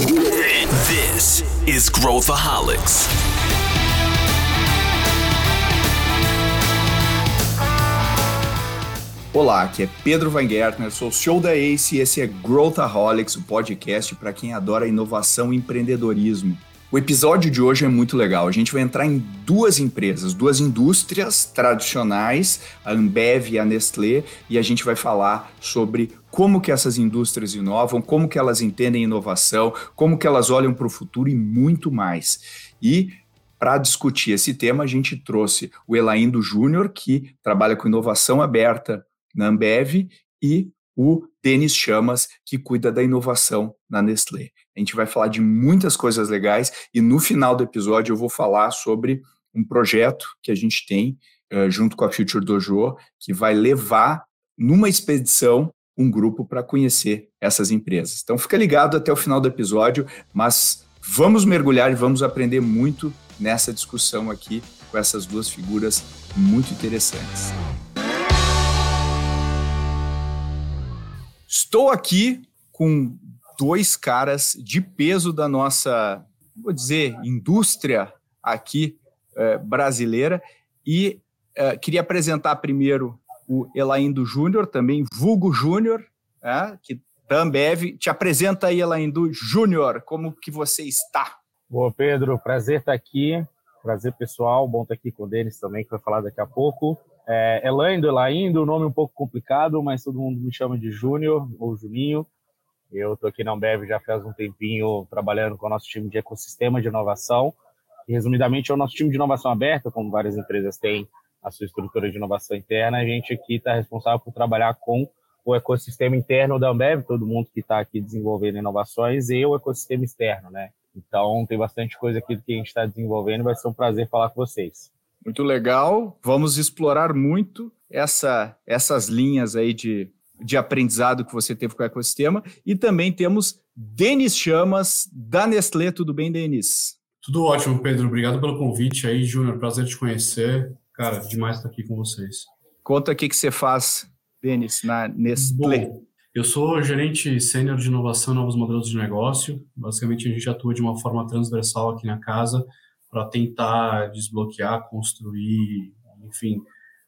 This is Growthaholics. Olá, aqui é Pedro Van Gertner, sou o show da ACE e esse é Growthaholics, o podcast para quem adora inovação e empreendedorismo. O episódio de hoje é muito legal. A gente vai entrar em duas empresas, duas indústrias tradicionais, a Ambev e a Nestlé, e a gente vai falar sobre como que essas indústrias inovam, como que elas entendem inovação, como que elas olham para o futuro e muito mais. E para discutir esse tema, a gente trouxe o Elaindo Júnior, que trabalha com inovação aberta na Ambev, e o Denis Chamas, que cuida da inovação na Nestlé. A gente vai falar de muitas coisas legais e no final do episódio eu vou falar sobre um projeto que a gente tem uh, junto com a Future Dojo, que vai levar numa expedição um grupo para conhecer essas empresas. Então fica ligado até o final do episódio, mas vamos mergulhar e vamos aprender muito nessa discussão aqui com essas duas figuras muito interessantes. Estou aqui com dois caras de peso da nossa, vou dizer, indústria aqui é, brasileira e é, queria apresentar primeiro o Elaindo Júnior, também vulgo Júnior, é, que Ambev. Te apresenta aí, Elaindo Júnior, como que você está? Boa, Pedro, prazer estar aqui, prazer pessoal, bom estar aqui com o Denis também, que vai falar daqui a pouco. É, Elaindo, Elaindo, nome um pouco complicado, mas todo mundo me chama de Júnior ou Juninho. Eu estou aqui na Ambev já faz um tempinho trabalhando com o nosso time de ecossistema de inovação, que resumidamente é o nosso time de inovação aberta, como várias empresas têm a sua estrutura de inovação interna. A gente aqui está responsável por trabalhar com o ecossistema interno da Ambev, todo mundo que está aqui desenvolvendo inovações, e o ecossistema externo, né? Então, tem bastante coisa aqui que a gente está desenvolvendo, vai ser um prazer falar com vocês. Muito legal. Vamos explorar muito essa, essas linhas aí de, de aprendizado que você teve com o ecossistema. E também temos Denis Chamas, da Nestlé. Tudo bem, Denis? Tudo ótimo, Pedro. Obrigado pelo convite aí, Júnior. Prazer te conhecer. Cara, demais estar aqui com vocês. Conta o que, que você faz, Denis, na Nestlé. Bom, eu sou gerente sênior de inovação e novos modelos de negócio. Basicamente, a gente atua de uma forma transversal aqui na casa para tentar desbloquear, construir, enfim,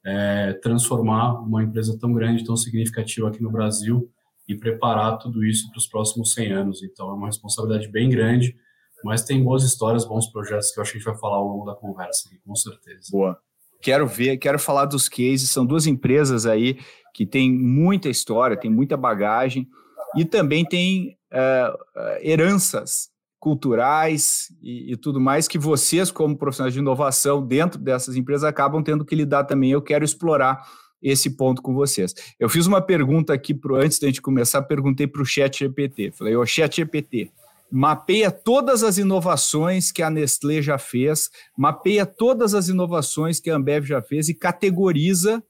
é, transformar uma empresa tão grande, tão significativa aqui no Brasil e preparar tudo isso para os próximos 100 anos. Então, é uma responsabilidade bem grande, mas tem boas histórias, bons projetos que eu acho que a gente vai falar ao longo da conversa, com certeza. Boa. Quero ver, quero falar dos cases. São duas empresas aí que têm muita história, têm muita bagagem e também têm uh, heranças culturais e, e, tudo mais que vocês, como profissionais de inovação dentro dessas empresas, acabam tendo que lidar também. Eu quero explorar esse ponto com vocês. Eu fiz uma pergunta aqui pro, antes da gente começar, perguntei para o Chat GPT. Falei, ô Chat GPT, mapeia todas as inovações que a Nestlé já fez, mapeia todas as inovações que a Ambev já fez e categoriza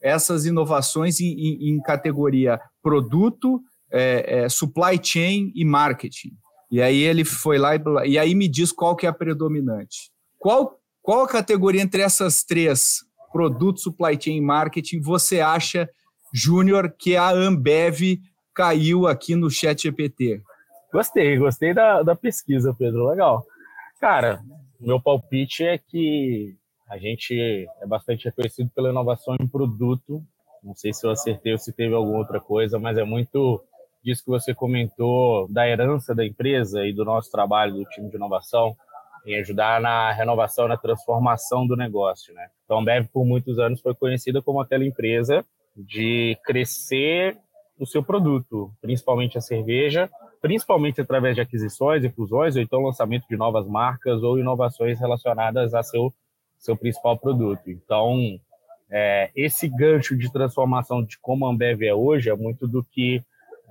essas inovações em, em, em categoria produto, é, é, supply chain e marketing. E aí ele foi lá e, e aí me diz qual que é a predominante. Qual, qual a categoria entre essas três, produto, supply chain e marketing, você acha, Júnior, que a Ambev caiu aqui no chat GPT? Gostei, gostei da, da pesquisa, Pedro. Legal. Cara, meu palpite é que a gente é bastante reconhecido pela inovação em produto. Não sei se eu acertei ou se teve alguma outra coisa, mas é muito disso que você comentou da herança da empresa e do nosso trabalho do time de inovação em ajudar na renovação, na transformação do negócio, né? Então, a Ambev por muitos anos foi conhecida como aquela empresa de crescer o seu produto, principalmente a cerveja, principalmente através de aquisições e fusões, ou então lançamento de novas marcas ou inovações relacionadas a seu seu principal produto. Então, é, esse gancho de transformação de como a Ambev é hoje é muito do que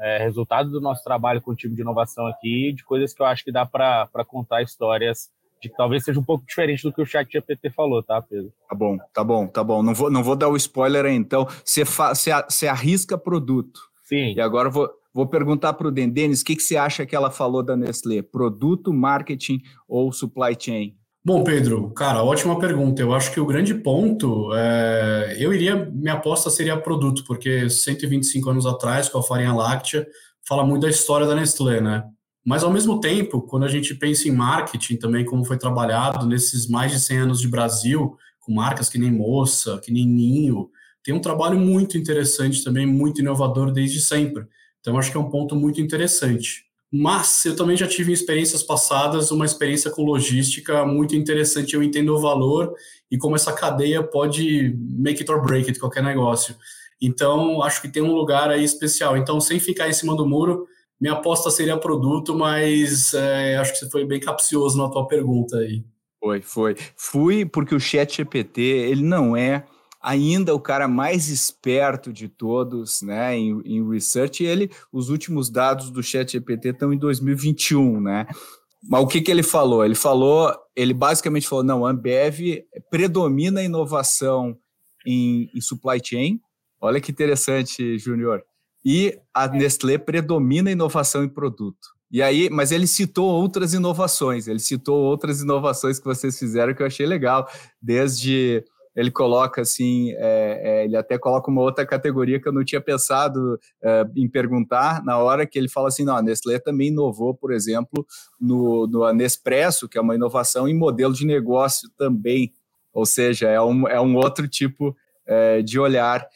é, resultado do nosso trabalho com o time de inovação aqui, de coisas que eu acho que dá para contar histórias de que talvez seja um pouco diferente do que o chat GPT falou, tá, Pedro? Tá bom, tá bom, tá bom. Não vou, não vou dar o spoiler aí, então. Você, fa, você, você arrisca produto. Sim. E agora vou, vou perguntar para o Denis, o que, que você acha que ela falou da Nestlé? Produto, marketing ou supply chain? Bom, Pedro, cara, ótima pergunta. Eu acho que o grande ponto, é, eu iria, minha aposta seria produto, porque 125 anos atrás, com a farinha láctea, fala muito da história da Nestlé, né? Mas, ao mesmo tempo, quando a gente pensa em marketing também, como foi trabalhado nesses mais de 100 anos de Brasil, com marcas que nem Moça, que nem Ninho, tem um trabalho muito interessante também, muito inovador desde sempre. Então, acho que é um ponto muito interessante. Mas eu também já tive experiências passadas, uma experiência com logística muito interessante. Eu entendo o valor e como essa cadeia pode make it or break it, qualquer negócio. Então, acho que tem um lugar aí especial. Então, sem ficar em cima do muro, minha aposta seria produto, mas é, acho que você foi bem capcioso na tua pergunta aí. Foi, foi. Fui porque o Chat GPT, ele não é ainda o cara mais esperto de todos, né, em, em research, e ele, os últimos dados do Chat GPT estão em 2021, né, mas o que, que ele falou? Ele falou, ele basicamente falou, não, a Ambev predomina a inovação em, em supply chain, olha que interessante, Júnior, e a Nestlé predomina a inovação em produto. E aí, mas ele citou outras inovações, ele citou outras inovações que vocês fizeram que eu achei legal, desde ele coloca assim, é, é, ele até coloca uma outra categoria que eu não tinha pensado é, em perguntar na hora que ele fala assim, não, a Nestlé também inovou, por exemplo, no, no Nespresso, que é uma inovação em modelo de negócio também, ou seja, é um, é um outro tipo é, de olhar.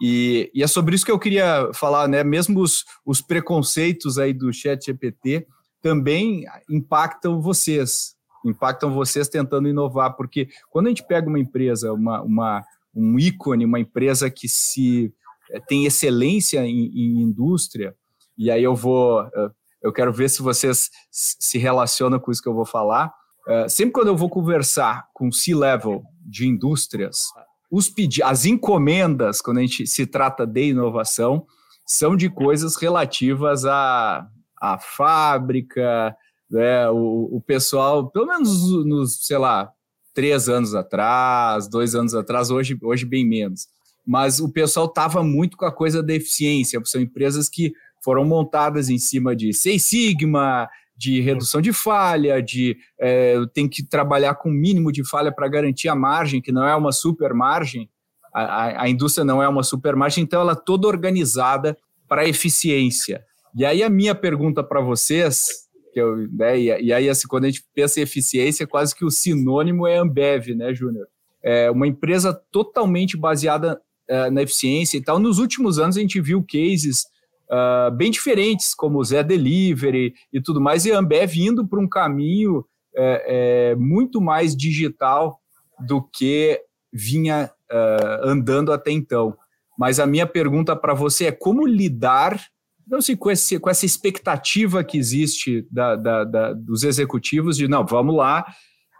E, e, é sobre isso que eu queria falar, né? Mesmo os, os preconceitos aí do Chat GPT também impactam vocês, impactam vocês tentando inovar, porque quando a gente pega uma empresa, uma, uma um ícone, uma empresa que se eh, tem excelência em, em indústria, e aí eu vou, eh, eu quero ver se vocês se relacionam com isso que eu vou falar. Eh, sempre quando eu vou conversar com C-level de indústrias, os pedi as encomendas, quando a gente se trata de inovação, são de coisas relativas à, à fábrica, né? o, o pessoal, pelo menos nos, sei lá, três anos atrás, dois anos atrás, hoje, hoje bem menos. Mas o pessoal estava muito com a coisa da eficiência, são empresas que foram montadas em cima de Seis Sigma, de redução de falha, de é, tem que trabalhar com o mínimo de falha para garantir a margem, que não é uma super margem, a, a, indústria não é uma super margem, então ela é toda organizada para eficiência. E aí a minha pergunta para vocês, que eu, né, e, e, aí assim, quando a gente pensa em eficiência, quase que o sinônimo é Ambev, né, Júnior? É uma empresa totalmente baseada é, na eficiência e tal. Nos últimos anos a gente viu cases uh, bem diferentes, como o Zé Delivery e tudo mais, e a Ambev indo para um caminho é, muito mais digital do que vinha uh, andando até então. Mas a minha pergunta para você é como lidar, não sei, com, esse, com essa expectativa que existe da, da, da, dos executivos de, não, vamos lá,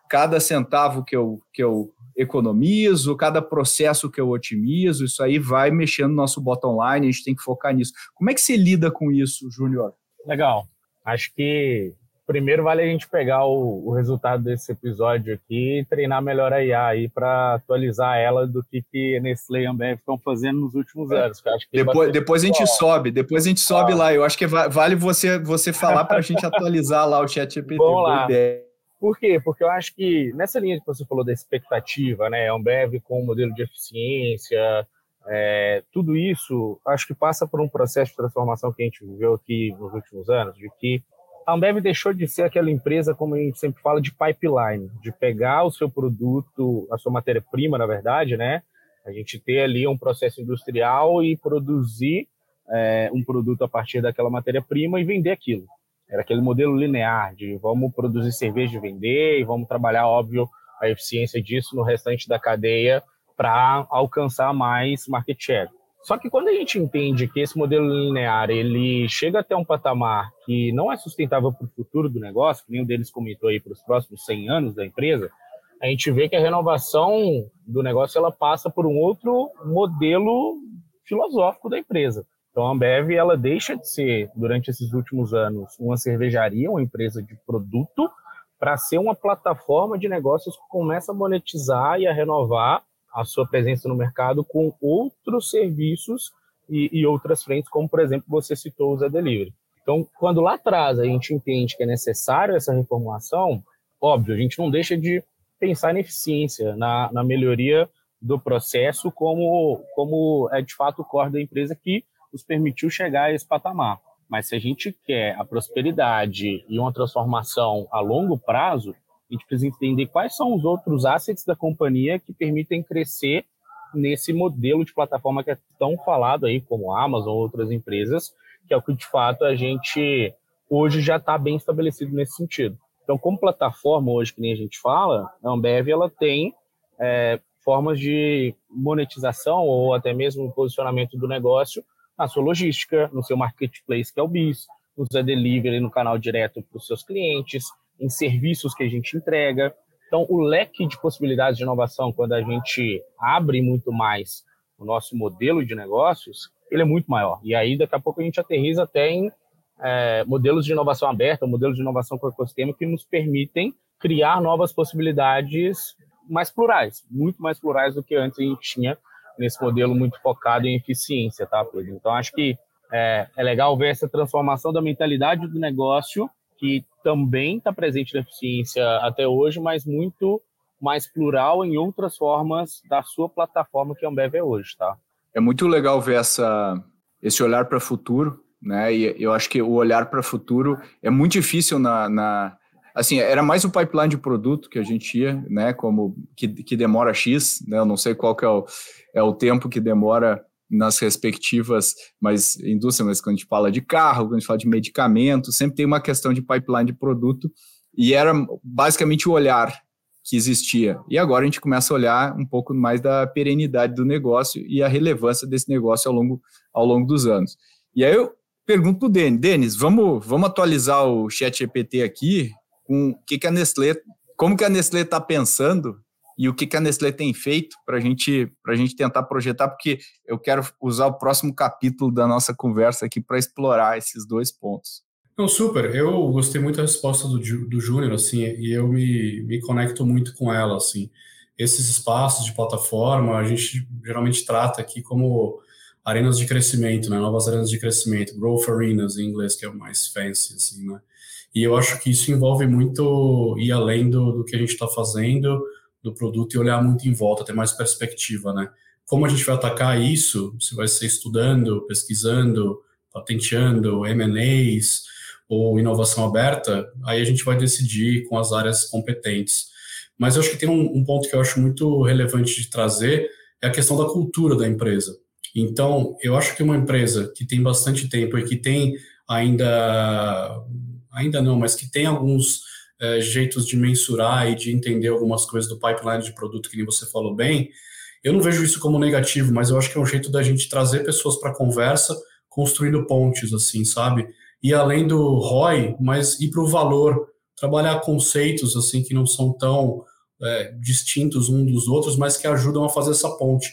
cada centavo que eu, que eu economizo, cada processo que eu otimizo, isso aí vai mexendo no nosso bottom line, a gente tem que focar nisso. Como é que você lida com isso, Júnior? Legal. Acho que primeiro vale a gente pegar o, o, resultado desse episódio aqui e treinar melhor a IA aí para atualizar ela do que, que Nestlé e Ambev estão fazendo nos últimos é. anos. depois, depois a gente bom. sobe, depois a gente sobe ah. lá. Eu acho que vale você, você falar para a gente atualizar lá o chat GPT. Vamos lá. Ideia. Por quê? Porque eu acho que nessa linha que você falou da expectativa, né, Ambev com o modelo de eficiência, é, tudo isso acho que passa por um processo de transformação que a gente viveu aqui nos últimos anos, de que a Ambev deixou de ser aquela empresa, como a gente sempre fala, de pipeline, de pegar o seu produto, a sua matéria-prima, na verdade, né? A gente ter ali um processo industrial e produzir é, um produto a partir daquela matéria-prima e vender aquilo. Era aquele modelo linear de vamos produzir cerveja e vender e vamos trabalhar, óbvio, a eficiência disso no restante da cadeia para alcançar mais market share. Só que quando a gente entende que esse modelo linear ele chega até um patamar que não é sustentável para o futuro do negócio, que nenhum deles comentou aí para os próximos 100 anos da empresa, a gente vê que a renovação do negócio ela passa por um outro modelo filosófico da empresa. Então a Ambev ela deixa de ser durante esses últimos anos uma cervejaria, uma empresa de produto, para ser uma plataforma de negócios que começa a monetizar e a renovar a sua presença no mercado com outros serviços e, e outras frentes, como por exemplo você citou o Zé Delivery. Então, quando lá atrás a gente entende que é necessário essa reformulação, óbvio, a gente não deixa de pensar na eficiência, na, na melhoria do processo, como, como é de fato o core da empresa que nos permitiu chegar a esse patamar. Mas se a gente quer a prosperidade e uma transformação a longo prazo, a gente precisa entender quais são os outros assets da companhia que permitem crescer nesse modelo de plataforma que é tão falado aí, como Amazon ou outras empresas, que é o que de fato a gente hoje já está bem estabelecido nesse sentido. Então, como plataforma hoje, que nem a gente fala, a Ambev ela tem é, formas de monetização ou até mesmo posicionamento do negócio na sua logística, no seu marketplace, que é o BIS, no Zé Delivery, no canal direto para os seus clientes, em serviços que a gente entrega. Então, o leque de possibilidades de inovação, quando a gente abre muito mais o nosso modelo de negócios, ele é muito maior. E aí, daqui a pouco, a gente aterriza até em é, modelos de inovação aberta, modelos de inovação com ecossistema que nos permitem criar novas possibilidades mais plurais, muito mais plurais do que antes a gente tinha nesse modelo muito focado em eficiência, tá, Pedro? Então, acho que é, é legal ver essa transformação da mentalidade do negócio, que também está presente na eficiência até hoje, mas muito mais plural em outras formas da sua plataforma que a Ambev é hoje, tá? É muito legal ver essa, esse olhar para o futuro, né? E eu acho que o olhar para o futuro é muito difícil na, na, assim, era mais o pipeline de produto que a gente ia, né? Como que, que demora X, né? Eu não sei qual que é o, é o tempo que demora nas respectivas, mas indústria, mas quando a gente fala de carro, quando a gente fala de medicamento, sempre tem uma questão de pipeline de produto e era basicamente o olhar que existia. E agora a gente começa a olhar um pouco mais da perenidade do negócio e a relevância desse negócio ao longo, ao longo dos anos. E aí eu pergunto para o Denis, Denis, vamos, vamos atualizar o chat GPT aqui com o que, que a Nestlé, como que a Nestlé está pensando e o que, a Nestlé tem feito para gente, a gente tentar projetar, porque eu quero usar o próximo capítulo da nossa conversa aqui para explorar esses dois pontos. Não, super. Eu gostei muito da resposta do, do Júnior, assim, e eu me, me conecto muito com ela, assim. Esses espaços de plataforma, a gente geralmente trata aqui como arenas de crescimento, né? Novas arenas de crescimento, growth arenas em inglês, que é o mais fancy, assim, né? E eu acho que isso envolve muito ir além do, do que a gente está fazendo, do produto, e olhar muito em volta, ter mais perspectiva, né? Como a gente vai atacar isso? Se vai ser estudando, pesquisando, patenteando, M&As ou inovação aberta, aí a gente vai decidir com as áreas competentes. Mas eu acho que tem um, um ponto que eu acho muito relevante de trazer, é a questão da cultura da empresa. Então, eu acho que uma empresa que tem bastante tempo e que tem ainda ainda não, mas que tem alguns é, jeitos de mensurar e de entender algumas coisas do pipeline de produto, que nem você falou bem, eu não vejo isso como negativo, mas eu acho que é um jeito da gente trazer pessoas para a conversa, construindo pontes, assim, sabe? E além do ROI, mas ir para o valor, trabalhar conceitos, assim, que não são tão é, distintos um dos outros, mas que ajudam a fazer essa ponte.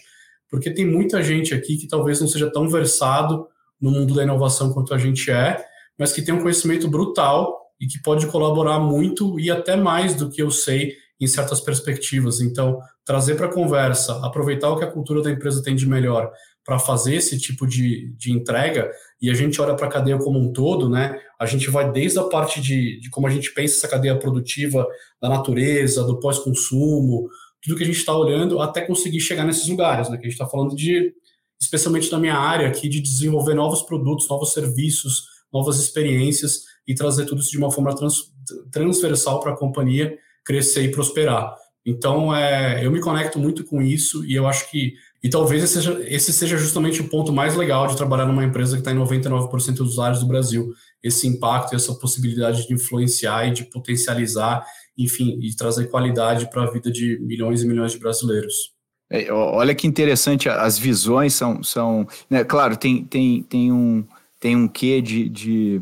Porque tem muita gente aqui que talvez não seja tão versado no mundo da inovação quanto a gente é, mas que tem um conhecimento brutal e que pode colaborar muito e até mais do que eu sei em certas perspectivas. Então, trazer para a conversa, aproveitar o que a cultura da empresa tem de melhor para fazer esse tipo de, de entrega, e a gente olha para a cadeia como um todo, né? A gente vai desde a parte de, de como a gente pensa essa cadeia produtiva da natureza, do pós-consumo, tudo que a gente está olhando, até conseguir chegar nesses lugares, né? Que a gente está falando de, especialmente na minha área aqui, de desenvolver novos produtos, novos serviços, novas experiências e trazer tudo isso de uma forma trans, transversal para a companhia crescer e prosperar. Então, é, eu me conecto muito com isso e eu acho que, e talvez esse seja, esse seja justamente o ponto mais legal de trabalhar numa empresa que está em 99% dos áreas do Brasil. Esse impacto, essa possibilidade de influenciar e de potencializar, enfim, e trazer qualidade para a vida de milhões e milhões de brasileiros. É, olha que interessante, as visões são, são né, claro, tem, tem, tem um tem um quê de, de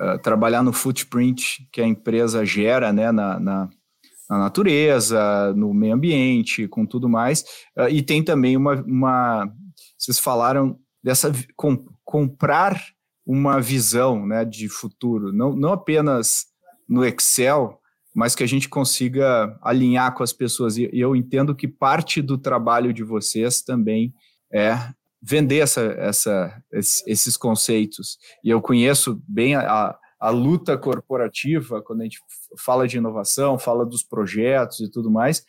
uh, trabalhar no footprint que a empresa gera né, na, na, na, natureza, no meio ambiente, com tudo mais. Uh, e tem também uma, uma. Vocês falaram dessa. Com, comprar uma visão né, de futuro, não, não apenas no Excel, mas que a gente consiga alinhar com as pessoas. E eu entendo que parte do trabalho de vocês também é vender essa, essa, esses conceitos. E eu conheço bem a, a luta corporativa, quando a gente fala de inovação, fala dos projetos e tudo mais.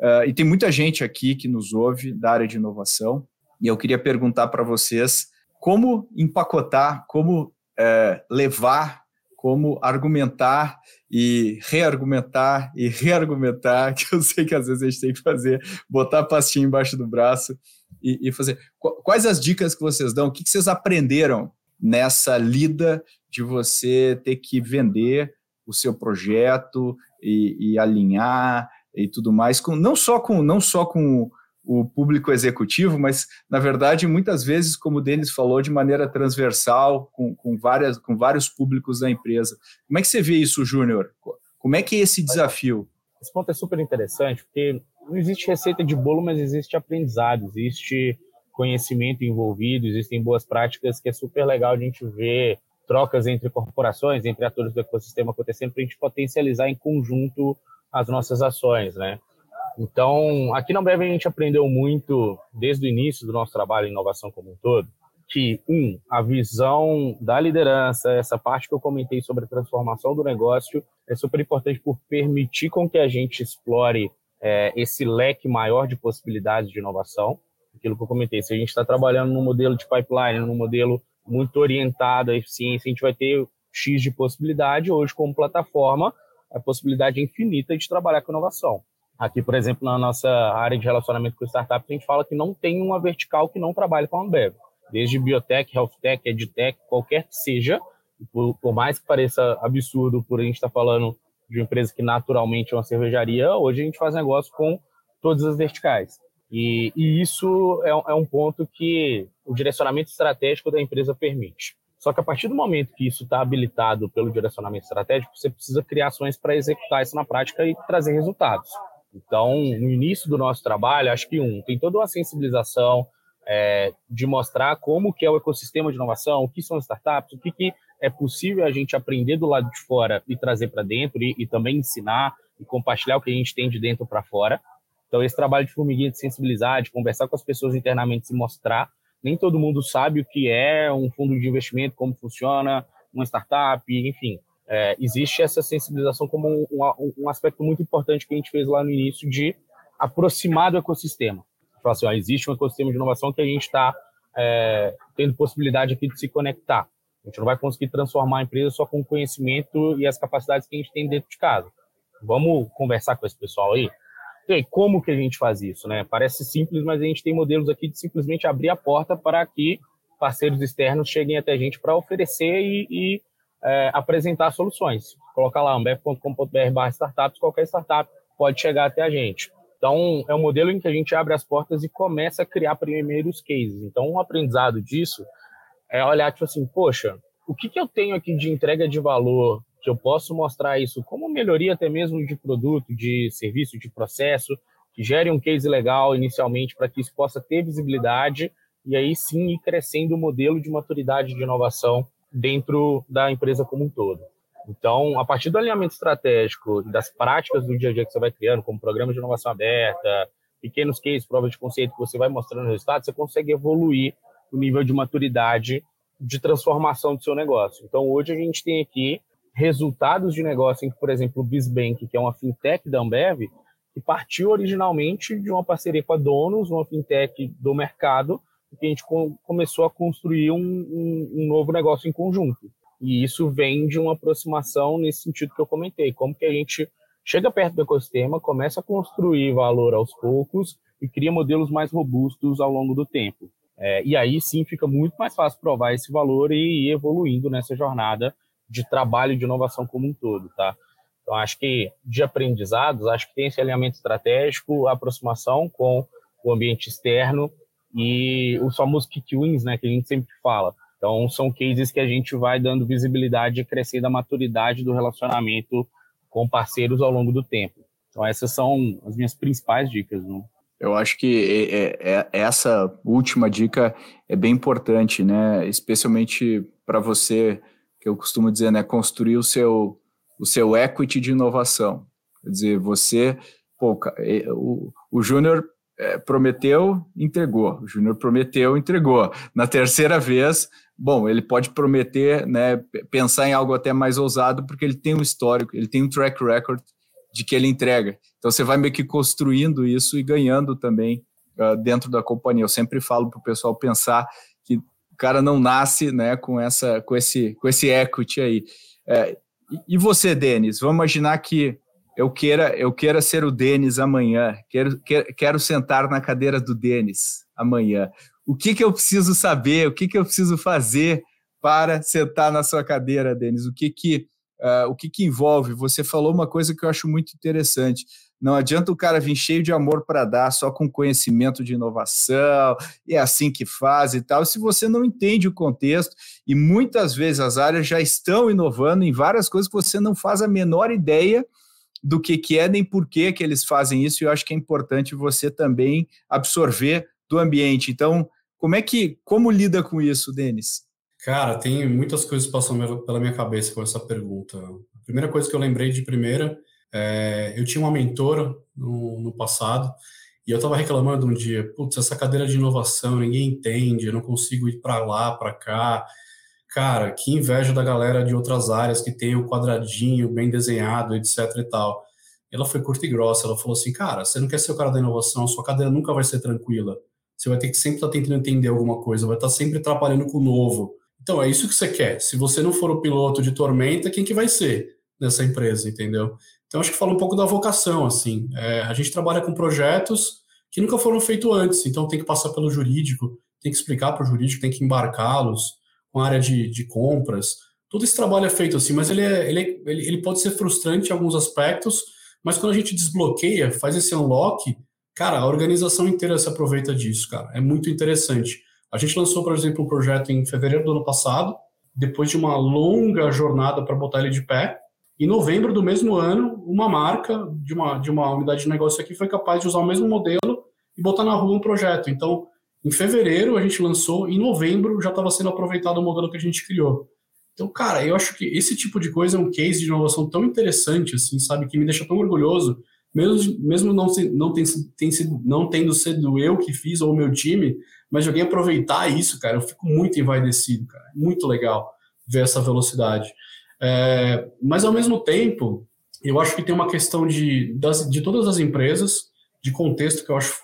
Uh, e tem muita gente aqui que nos ouve da área de inovação, e eu queria perguntar para vocês como empacotar, como é, levar, como argumentar e reargumentar e reargumentar, que eu sei que às vezes a gente tem que fazer, botar a pastinha embaixo do braço e, e fazer. Quais as dicas que vocês dão? O que, que vocês aprenderam nessa lida de você ter que vender o seu projeto e, e alinhar e tudo mais, com, não só com não só com o público executivo, mas na verdade muitas vezes, como o Denis falou, de maneira transversal com, com, várias, com vários públicos da empresa. Como é que você vê isso, Júnior? Como é que é esse desafio? Esse ponto é super interessante, porque não existe receita de bolo, mas existe aprendizado, existe conhecimento envolvido, existem boas práticas que é super legal a gente ver trocas entre corporações, entre atores do ecossistema acontecendo para a gente potencializar em conjunto as nossas ações, né? Então, aqui na Ambev a gente aprendeu muito desde o início do nosso trabalho em inovação como um todo, que um, a visão da liderança, essa parte que eu comentei sobre a transformação do negócio, é super importante por permitir com que a gente explore é, esse leque maior de possibilidades de inovação. Aquilo que eu comentei, se a gente está trabalhando num modelo de pipeline, num modelo muito orientado à eficiência, a gente vai ter X de possibilidade. Hoje, como plataforma, a possibilidade infinita de trabalhar com inovação. Aqui, por exemplo, na nossa área de relacionamento com startups, a gente fala que não tem uma vertical que não trabalhe com a Ambev. Desde biotech, healthtech, edtech, qualquer que seja, por, por mais que pareça absurdo por a gente estar tá falando de uma empresa que naturalmente é uma cervejaria, hoje a gente faz negócio com todas as verticais. E, e isso é, é, um ponto que o direcionamento estratégico da empresa permite. Só que a partir do momento que isso está habilitado pelo direcionamento estratégico, você precisa criar ações para executar isso na prática e trazer resultados. Então, no início do nosso trabalho, acho que um, tem toda uma sensibilização é, de mostrar como que é o ecossistema de inovação, o que são startups, o que, que é possível a gente aprender do lado de fora e trazer para dentro e, e, também ensinar e compartilhar o que a gente tem de dentro para fora. Então, esse trabalho de formiguinha de sensibilizar, de conversar com as pessoas internamente, se mostrar. Nem todo mundo sabe o que é um fundo de investimento, como funciona, uma startup, enfim. É, existe essa sensibilização como um, um, um, aspecto muito importante que a gente fez lá no início de aproximar do ecossistema. Falar assim, ó, existe um ecossistema de inovação que a gente está é, tendo possibilidade aqui de se conectar. A gente não vai conseguir transformar a empresa só com o conhecimento e as capacidades que a gente tem dentro de casa. Vamos conversar com esse pessoal aí? E aí, como que a gente faz isso? Né? Parece simples, mas a gente tem modelos aqui de simplesmente abrir a porta para que parceiros externos cheguem até a gente para oferecer e, e é, apresentar soluções. Colocar lá ambev.com.br startups, qualquer startup pode chegar até a gente. Então, é um modelo em que a gente abre as portas e começa a criar primeiros cases. Então, um aprendizado disso é olhar, tipo assim, poxa, o que, que eu tenho aqui de entrega de valor que eu posso mostrar isso como melhoria até mesmo de produto, de serviço, de processo, que gere um case legal inicialmente para que isso possa ter visibilidade e aí sim ir crescendo o modelo de maturidade de inovação dentro da empresa como um todo. Então, a partir do alinhamento estratégico e das práticas do dia a dia que você vai criando, como programa de inovação aberta, pequenos cases, provas de conceito que você vai mostrando resultados, você consegue evoluir o nível de maturidade de transformação do seu negócio. Então, hoje a gente tem aqui resultados de negócio em que, por exemplo, o BizBank, que é uma fintech da Ambev, que partiu originalmente de uma parceria com a Donos, uma fintech do mercado, que a gente começou a construir um, um, um, novo negócio em conjunto. E isso vem de uma aproximação nesse sentido que eu comentei, como que a gente chega perto do ecossistema, começa a construir valor aos poucos e cria modelos mais robustos ao longo do tempo. É, e aí sim fica muito mais fácil provar esse valor e ir evoluindo nessa jornada de trabalho de inovação como um todo, tá? Então acho que de aprendizados, acho que tem esse alinhamento estratégico, aproximação com o ambiente externo e os famosos kick wins, né, que a gente sempre fala. Então, são cases que a gente vai dando visibilidade e crescendo a maturidade do relacionamento com parceiros ao longo do tempo. Então, essas são as minhas principais dicas. Né? Eu acho que é, é, essa última dica é bem importante, né? Especialmente para você, que eu costumo dizer, né? Construir o seu, o seu equity de inovação. Quer dizer, você, pô, o, o Júnior é, prometeu, entregou. O Júnior prometeu, entregou. Na terceira vez, bom, ele pode prometer, né, pensar em algo até mais ousado, porque ele tem um histórico, ele tem um track record de que ele entrega. Então você vai meio que construindo isso e ganhando também uh, dentro da companhia. Eu sempre falo para o pessoal pensar que cara não nasce né, com, essa, com, esse, com esse equity aí. É, e você, Denis? Vamos imaginar que eu queira, eu queira ser o Denis amanhã, quero, quero, quero sentar na cadeira do Denis amanhã. O que, que eu preciso saber? O que, que eu preciso fazer para sentar na sua cadeira, Denis? O que que, uh, o que que envolve? Você falou uma coisa que eu acho muito interessante. Não adianta o cara vir cheio de amor para dar, só com conhecimento de inovação, é assim que faz e tal, se você não entende o contexto, e muitas vezes as áreas já estão inovando em várias coisas que você não faz a menor ideia do que, que é, nem por que, que eles fazem isso, e eu acho que é importante você também absorver do ambiente. Então, como é que, como lida com isso, Denis? Cara, tem muitas coisas passando pela minha cabeça com essa pergunta. A primeira coisa que eu lembrei de primeira é, eu tinha uma mentora no, no passado e eu estava reclamando um dia, putz, essa cadeira de inovação, ninguém entende, eu não consigo ir para lá, para cá. Cara, que inveja da galera de outras áreas que tem o quadradinho bem desenhado, etc e tal. Ela foi curta e grossa, ela falou assim, cara, você não quer ser o cara da inovação, sua cadeira nunca vai ser tranquila. Você vai ter que sempre estar tá tentando entender alguma coisa, vai estar tá sempre trabalhando com o novo. Então, é isso que você quer. Se você não for o piloto de tormenta, quem que vai ser nessa empresa, entendeu? Então, acho que fala um pouco da vocação, assim. É, a gente trabalha com projetos que nunca foram feitos antes, então tem que passar pelo jurídico, tem que explicar para o jurídico, tem que embarcá-los com a área de, de compras. Todo esse trabalho é feito assim, mas ele, é, ele, é, ele, pode ser frustrante em alguns aspectos, mas quando a gente desbloqueia, faz esse unlock, cara, a organização inteira se aproveita disso, cara. É muito interessante. A gente lançou, por exemplo, um projeto em fevereiro do ano passado, depois de uma longa jornada para botar ele de pé, em novembro do mesmo ano, uma marca de uma, de uma unidade de negócio aqui foi capaz de usar o mesmo modelo e botar na rua um projeto. Então, em fevereiro a gente lançou, em novembro já estava sendo aproveitado o modelo que a gente criou. Então, cara, eu acho que esse tipo de coisa é um case de inovação tão interessante, assim, sabe, que me deixa tão orgulhoso, mesmo, mesmo não, não, tem, tem não tendo sido eu que fiz ou o meu time, mas de alguém aproveitar isso, cara, eu fico muito envaidecido, cara. Muito legal ver essa velocidade. É, mas, ao mesmo tempo, eu acho que tem uma questão de, das, de todas as empresas, de contexto, que eu acho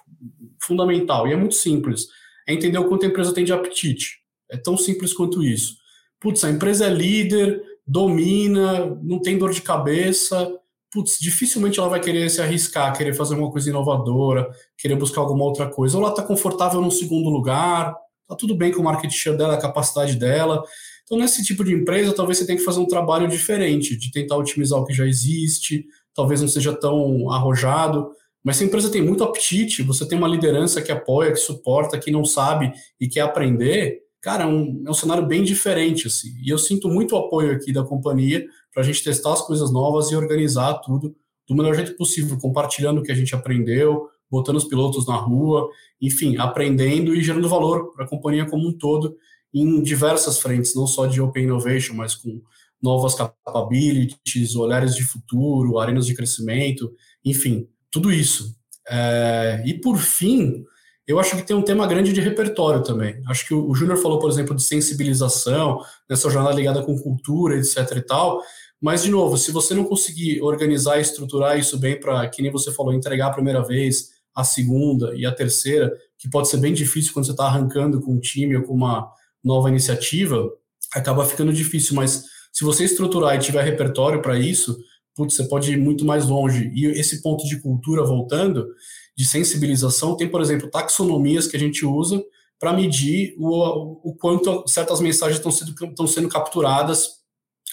fundamental. E é muito simples. É entender o quanto a empresa tem de apetite. É tão simples quanto isso. Putz, a empresa é líder, domina, não tem dor de cabeça. Putz, dificilmente ela vai querer se arriscar, querer fazer uma coisa inovadora, querer buscar alguma outra coisa. Ou ela está confortável no segundo lugar, tá tudo bem com o market share dela, a capacidade dela. Então, nesse tipo de empresa, talvez você tenha que fazer um trabalho diferente, de tentar otimizar o que já existe, talvez não seja tão arrojado. Mas se a empresa tem muito apetite, você tem uma liderança que apoia, que suporta, que não sabe e quer aprender, cara, é um, é um cenário bem diferente. Assim. E eu sinto muito apoio aqui da companhia para a gente testar as coisas novas e organizar tudo do melhor jeito possível, compartilhando o que a gente aprendeu, botando os pilotos na rua, enfim, aprendendo e gerando valor para a companhia como um todo em diversas frentes, não só de Open Innovation, mas com novas capabilities, olhares de futuro, arenas de crescimento, enfim, tudo isso. É, e por fim, eu acho que tem um tema grande de repertório também. Acho que o, o Júnior falou, por exemplo, de sensibilização, nessa jornada ligada com cultura, etc e tal, mas, de novo, se você não conseguir organizar e estruturar isso bem para, que nem você falou, entregar a primeira vez, a segunda e a terceira, que pode ser bem difícil quando você está arrancando com um time ou com uma nova iniciativa, acaba ficando difícil, mas se você estruturar e tiver repertório para isso, putz, você pode ir muito mais longe. E esse ponto de cultura, voltando, de sensibilização, tem, por exemplo, taxonomias que a gente usa para medir o, o quanto certas mensagens estão sendo, estão sendo capturadas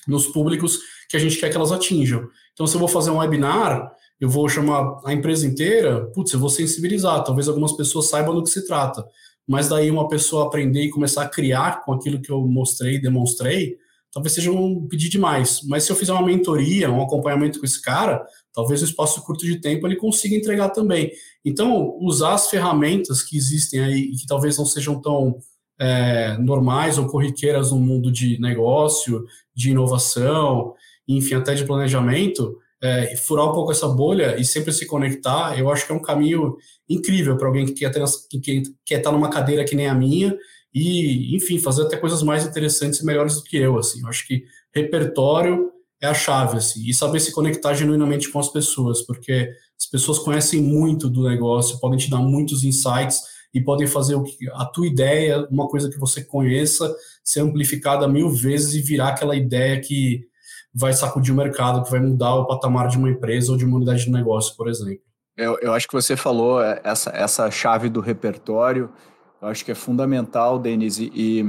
nos públicos que a gente quer que elas atinjam. Então, se eu vou fazer um webinar, eu vou chamar a empresa inteira, putz, eu vou sensibilizar, talvez algumas pessoas saibam do que se trata mas daí uma pessoa aprender e começar a criar com aquilo que eu mostrei, demonstrei, talvez seja um pedir demais. Mas se eu fizer uma mentoria, um acompanhamento com esse cara, talvez no espaço curto de tempo ele consiga entregar também. Então, usar as ferramentas que existem aí e que talvez não sejam tão é, normais ou corriqueiras no mundo de negócio, de inovação, enfim, até de planejamento, é, furar um pouco essa bolha e sempre se conectar, eu acho que é um caminho incrível para alguém que quer, ter, que quer estar numa cadeira que nem a minha e, enfim, fazer até coisas mais interessantes e melhores do que eu, assim. Eu acho que repertório é a chave, assim, e saber se conectar genuinamente com as pessoas, porque as pessoas conhecem muito do negócio, podem te dar muitos insights e podem fazer a tua ideia, uma coisa que você conheça, ser amplificada mil vezes e virar aquela ideia que vai sacudir o mercado, que vai mudar o patamar de uma empresa ou de uma unidade de negócio, por exemplo. Eu, eu acho que você falou é, essa, essa chave do repertório, eu acho que é fundamental, Denise, e,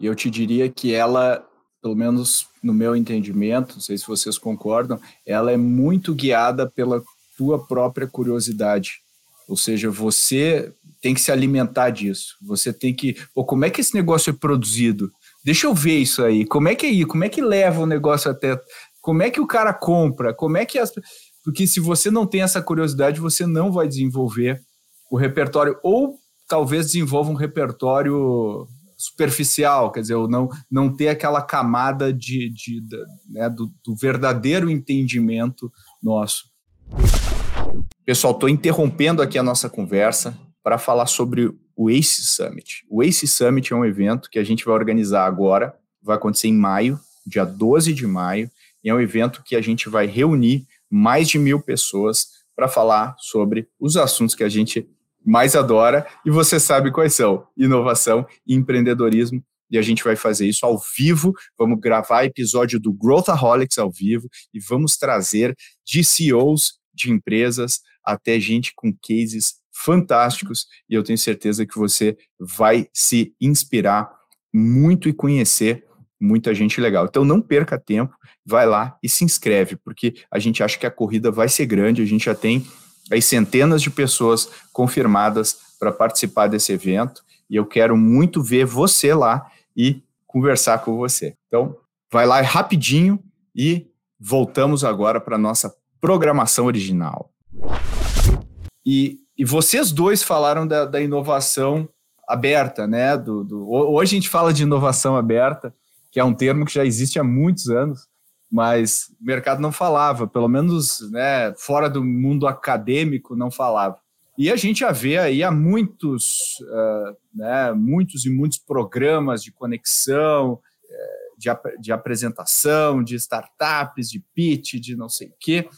e eu te diria que ela, pelo menos no meu entendimento, não sei se vocês concordam, ela é muito guiada pela tua própria curiosidade. Ou seja, você tem que se alimentar disso. Você tem que, pô, como é que esse negócio é produzido? Deixa eu ver isso aí. Como é que é isso? Como é que leva o negócio até? Como é que o cara compra? Como é que as porque se você não tem essa curiosidade, você não vai desenvolver o repertório ou talvez desenvolva um repertório superficial, quer dizer, ou não, não ter aquela camada de, de, de né, do, do verdadeiro entendimento nosso. Pessoal, estou interrompendo aqui a nossa conversa para falar sobre o ACE Summit. O ACE Summit é um evento que a gente vai organizar agora, vai acontecer em maio, dia 12 de maio, e é um evento que a gente vai reunir mais de mil pessoas para falar sobre os assuntos que a gente mais adora, e você sabe quais são: inovação e empreendedorismo. E a gente vai fazer isso ao vivo. Vamos gravar episódio do Growthaholics ao vivo e vamos trazer de CEOs de empresas até gente com cases fantásticos. E eu tenho certeza que você vai se inspirar muito e conhecer muita gente legal. Então não perca tempo, vai lá e se inscreve, porque a gente acha que a corrida vai ser grande, a gente já tem aí centenas de pessoas confirmadas para participar desse evento e eu quero muito ver você lá e conversar com você. Então, vai lá rapidinho e voltamos agora para nossa programação original. E, e vocês dois falaram da, da inovação aberta, né? Do, do, hoje a gente fala de inovação aberta, que é um termo que já existe há muitos anos, mas o mercado não falava, pelo menos né, fora do mundo acadêmico não falava. E a gente já vê aí há muitos, uh, né, muitos e muitos programas de conexão, uh, de, ap de, apresentação, de startups, de pitch, de não sei o quê.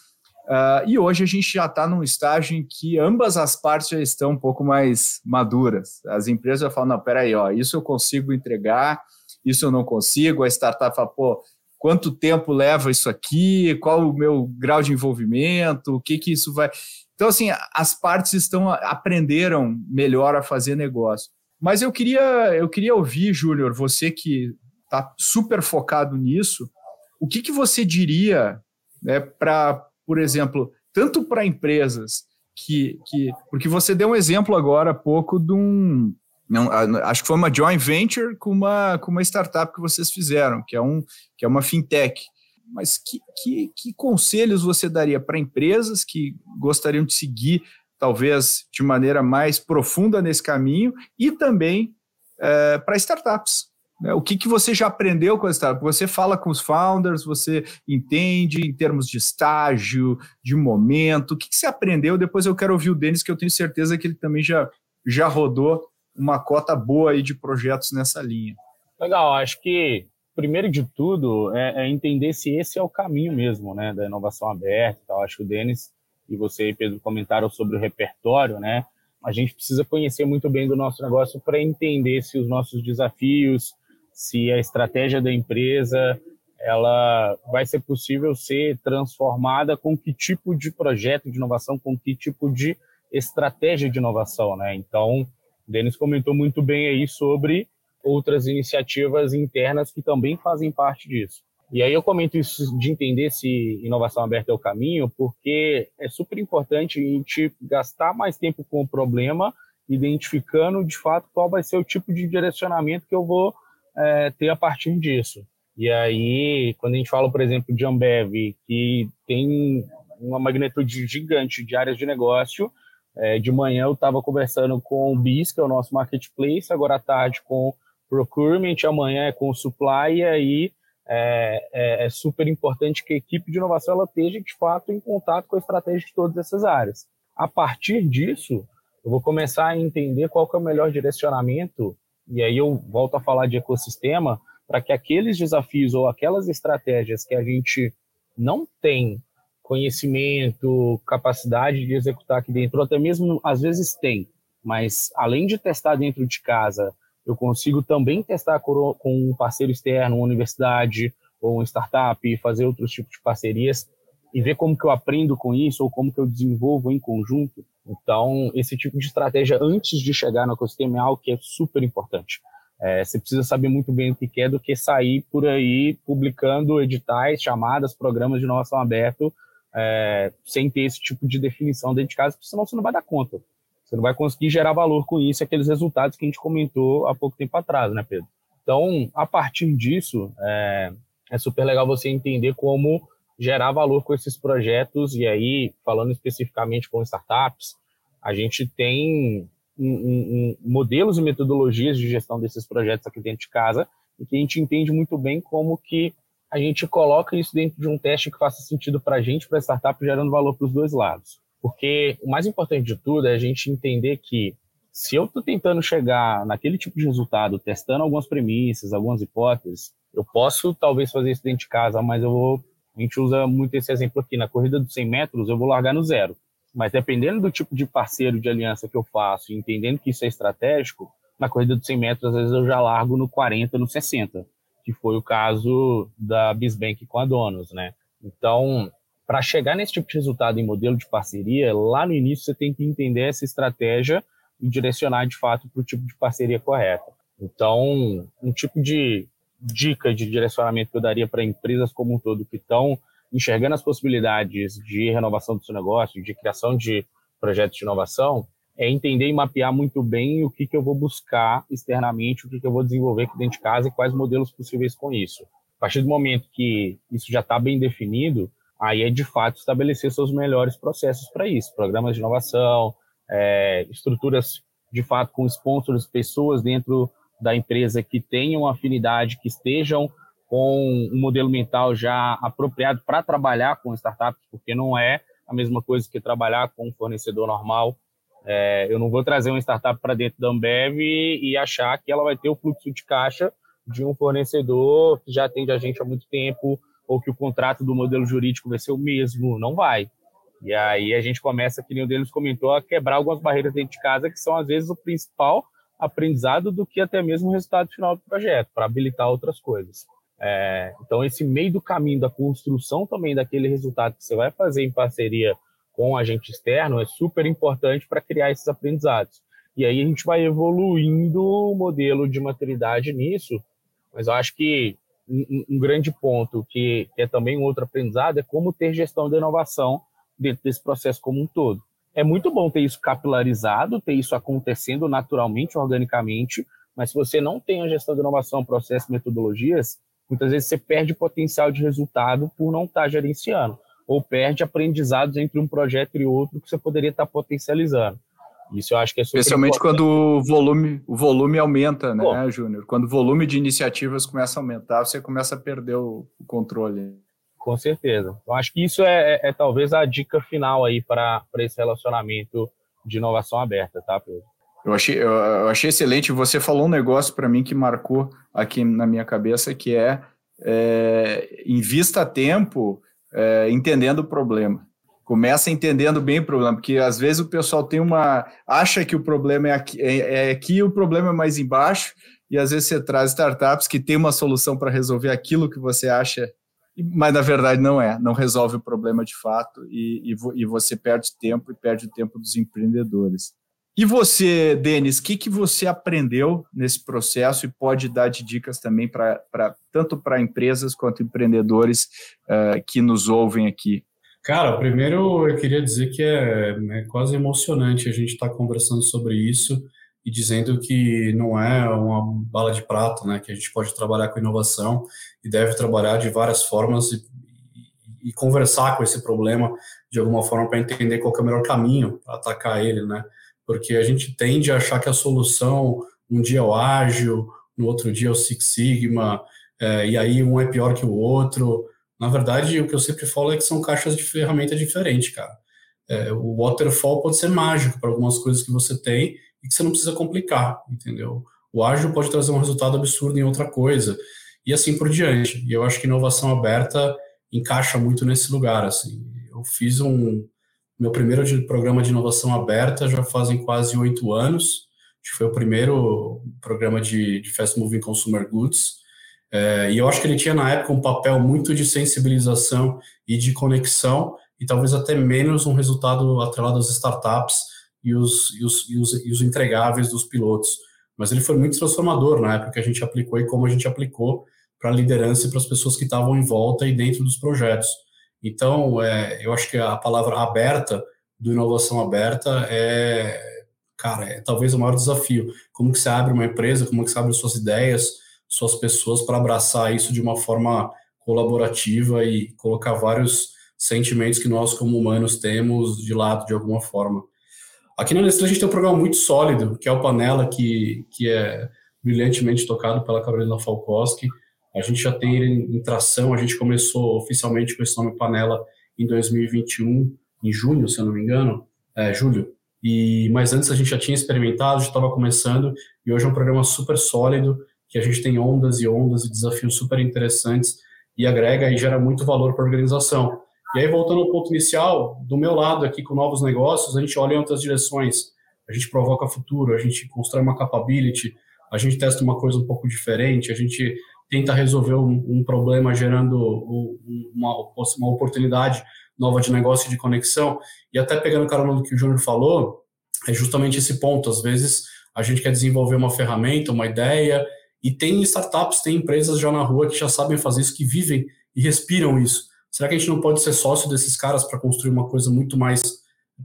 Uh, e hoje a gente já está num estágio em que ambas as partes já estão um pouco mais maduras. As empresas já falam, não, peraí, ó, isso eu consigo entregar, isso eu não consigo. A startup fala, pô, quanto tempo leva isso aqui, qual o meu grau de envolvimento, o que que isso vai. Então, assim, as partes estão aprenderam melhor a fazer negócio. Mas eu queria, eu queria ouvir, Júnior, você que está super focado nisso, o que, que você diria né, para, por exemplo, tanto para empresas que, que. Porque você deu um exemplo agora há pouco de um, não, acho que foi uma joint venture com uma, com uma startup que vocês fizeram, que é, um, que é uma fintech. Mas que, que, que conselhos você daria para empresas que gostariam de seguir, talvez de maneira mais profunda nesse caminho, e também é, para startups? Né? O que, que você já aprendeu com a startup? Você fala com os founders, você entende em termos de estágio, de momento, o que, que você aprendeu? Depois eu quero ouvir o Denis, que eu tenho certeza que ele também já, já rodou uma cota boa aí de projetos nessa linha. Legal, acho que primeiro de tudo é, é entender se esse é o caminho mesmo, né, da inovação aberta. Então, acho que o Denis e você e Pedro comentaram sobre o repertório, né? A gente precisa conhecer muito bem do nosso negócio para entender se os nossos desafios, se a estratégia da empresa, ela vai ser possível ser transformada com que tipo de projeto de inovação, com que tipo de estratégia de inovação, né? Então, o Denis comentou muito bem aí sobre outras iniciativas internas que também fazem parte disso. E aí eu comento isso de entender se inovação aberta é o caminho, porque é super importante a gente gastar mais tempo com o problema, identificando de fato qual vai ser o tipo de direcionamento que eu vou é, ter a partir disso. E aí, quando a gente fala, por exemplo, de Ambev, que tem uma magnitude gigante de áreas de negócio, é, de manhã eu estava conversando com o BIS, que é o nosso marketplace, agora à tarde com procurement, amanhã é com supply, e aí é, é, é, super importante que a equipe de inovação ela esteja, de fato, em contato com a estratégia de todas essas áreas. A partir disso, eu vou começar a entender qual é o melhor direcionamento, e aí eu volto a falar de ecossistema, para que aqueles desafios ou aquelas estratégias que a gente não tem conhecimento, capacidade de executar aqui dentro, ou até mesmo às vezes tem, mas além de testar dentro de casa, eu consigo também testar com um parceiro externo, uma universidade ou uma startup, fazer outros tipos de parcerias e ver como que eu aprendo com isso ou como que eu desenvolvo em conjunto. Então, esse tipo de estratégia antes de chegar no ecossistema é algo que é super importante. É, você precisa saber muito bem o que quer do que sair por aí publicando editais, chamadas, programas de inovação aberto, é, sem ter esse tipo de definição dentro de casa, porque senão você não vai dar conta. Você não vai conseguir gerar valor com isso, aqueles resultados que a gente comentou há pouco tempo atrás, né, Pedro? Então, a partir disso, é, é super legal você entender como gerar valor com esses projetos. E aí, falando especificamente com startups, a gente tem um, um, modelos e metodologias de gestão desses projetos aqui dentro de casa e que a gente entende muito bem como que a gente coloca isso dentro de um teste que faça sentido para a gente, para a startup, gerando valor para os dois lados. Porque o mais importante de tudo é a gente entender que se eu estou tentando chegar naquele tipo de resultado, testando algumas premissas, algumas hipóteses, eu posso talvez fazer isso dentro de casa, mas eu vou a gente usa muito esse exemplo aqui. Na corrida dos 100 metros, eu vou largar no zero. Mas dependendo do tipo de parceiro de aliança que eu faço, entendendo que isso é estratégico, na corrida dos 100 metros, às vezes eu já largo no 40, no 60, que foi o caso da Bisbank com a Donos, né? Então, para chegar nesse tipo de resultado em modelo de parceria, lá no início você tem que entender essa estratégia e direcionar de fato para o tipo de parceria correta. Então, um tipo de dica de direcionamento que eu daria para empresas como um todo que estão enxergando as possibilidades de renovação do seu negócio, de criação de projetos de inovação, é entender e mapear muito bem o que, que eu vou buscar externamente, o que, que eu vou desenvolver aqui dentro de casa e quais modelos possíveis com isso. A partir do momento que isso já está bem definido, aí é de fato estabelecer seus melhores processos para isso, programas de inovação, é, estruturas de fato com sponsors, pessoas dentro da empresa que tenham afinidade, que estejam com um modelo mental já apropriado para trabalhar com startups, porque não é a mesma coisa que trabalhar com um fornecedor normal. É, eu não vou trazer uma startup para dentro da Ambev e, e achar que ela vai ter o fluxo de caixa de um fornecedor que já atende a gente há muito tempo, ou que o contrato do modelo jurídico vai ser o mesmo. Não vai. E aí a gente começa, que nem o deles comentou, a quebrar algumas barreiras dentro de casa, que são às vezes o principal aprendizado do que até mesmo o resultado final do projeto, para habilitar outras coisas. É, então, esse meio do caminho da construção também daquele resultado que você vai fazer em parceria com o agente externo é super importante para criar esses aprendizados. E aí a gente vai evoluindo o modelo de maturidade nisso, mas eu acho que um, grande ponto que, que é também um outro aprendizado é como ter gestão da inovação dentro desse processo como um todo é muito bom ter isso capilarizado, ter isso acontecendo naturalmente, organicamente, mas se você não tem a gestão de inovação, processos, metodologias, muitas vezes você perde potencial de resultado por não estar gerenciando, ou perde aprendizados entre um projeto e outro que você poderia estar potencializando. Isso eu acho que é super Especialmente importante. quando o volume, o volume aumenta, né, Júnior? Quando o volume de iniciativas começa a aumentar, você começa a perder o controle. Com certeza. Então, acho que isso é, é, é talvez a dica final aí para esse relacionamento de inovação aberta, tá, Pedro? Eu achei, eu achei excelente. Você falou um negócio para mim que marcou aqui na minha cabeça, que é, é invista tempo é, entendendo o problema. Começa entendendo bem o problema, porque às vezes o pessoal tem uma. acha que o problema é aqui, é, é aqui o problema é mais embaixo, e às vezes você traz startups que tem uma solução para resolver aquilo que você acha mas na verdade não é, não resolve o problema de fato e, e, e você perde tempo e perde o tempo dos empreendedores. E você, Denis, o que, que você aprendeu nesse processo e pode dar de dicas também para tanto para empresas quanto empreendedores uh, que nos ouvem aqui? Cara, primeiro eu queria dizer que é, é quase emocionante a gente estar tá conversando sobre isso e dizendo que não é uma bala de prata, né, que a gente pode trabalhar com inovação e deve trabalhar de várias formas e, e, conversar com esse problema de alguma forma para entender qual é o melhor caminho para atacar ele, né? Porque a gente tende a achar que a solução um dia é o ágil, no outro dia é o Six Sigma, é, e aí um é pior que o outro. Na verdade, o que eu sempre falo é que são caixas de ferramenta diferentes, cara. É, o waterfall pode ser mágico para algumas coisas que você tem e que você não precisa complicar, entendeu? O ágil pode trazer um resultado absurdo em outra coisa e assim por diante. E eu acho que inovação aberta encaixa muito nesse lugar, assim. Eu fiz um, meu primeiro de, programa de inovação aberta já fazem quase oito anos. Acho que foi o primeiro programa de, de Fast Moving Consumer Goods. É, e eu acho que ele tinha na época um papel muito de sensibilização e de conexão, e talvez até menos um resultado atrelado às startups e os, e os, e os, e os entregáveis dos pilotos. Mas ele foi muito transformador na época que a gente aplicou e como a gente aplicou para a liderança e para as pessoas que estavam em volta e dentro dos projetos. Então, é, eu acho que a palavra aberta, do inovação aberta, é, cara, é talvez o maior desafio. Como que você abre uma empresa, como que você abre suas ideias, suas pessoas para abraçar isso de uma forma colaborativa e colocar vários sentimentos que nós, como humanos, temos de lado de alguma forma. Aqui na Nestlé a gente tem um programa muito sólido, que é o Panela, que, que é brilhantemente tocado pela Carolina Falkowski. A gente já tem ele em tração, a gente começou oficialmente com esse nome Panela em 2021, em junho, se eu não me engano, é, julho. E, mas antes a gente já tinha experimentado, já estava começando, e hoje é um programa super sólido, que a gente tem ondas e ondas e desafios super interessantes e agrega e gera muito valor para a organização. E aí, voltando ao ponto inicial, do meu lado aqui com novos negócios, a gente olha em outras direções. A gente provoca futuro, a gente constrói uma capability, a gente testa uma coisa um pouco diferente, a gente tenta resolver um, um problema gerando uma, uma oportunidade nova de negócio e de conexão. E até pegando o carona do que o Júnior falou, é justamente esse ponto. Às vezes a gente quer desenvolver uma ferramenta, uma ideia, e tem startups, tem empresas já na rua que já sabem fazer isso, que vivem e respiram isso. Será que a gente não pode ser sócio desses caras para construir uma coisa muito mais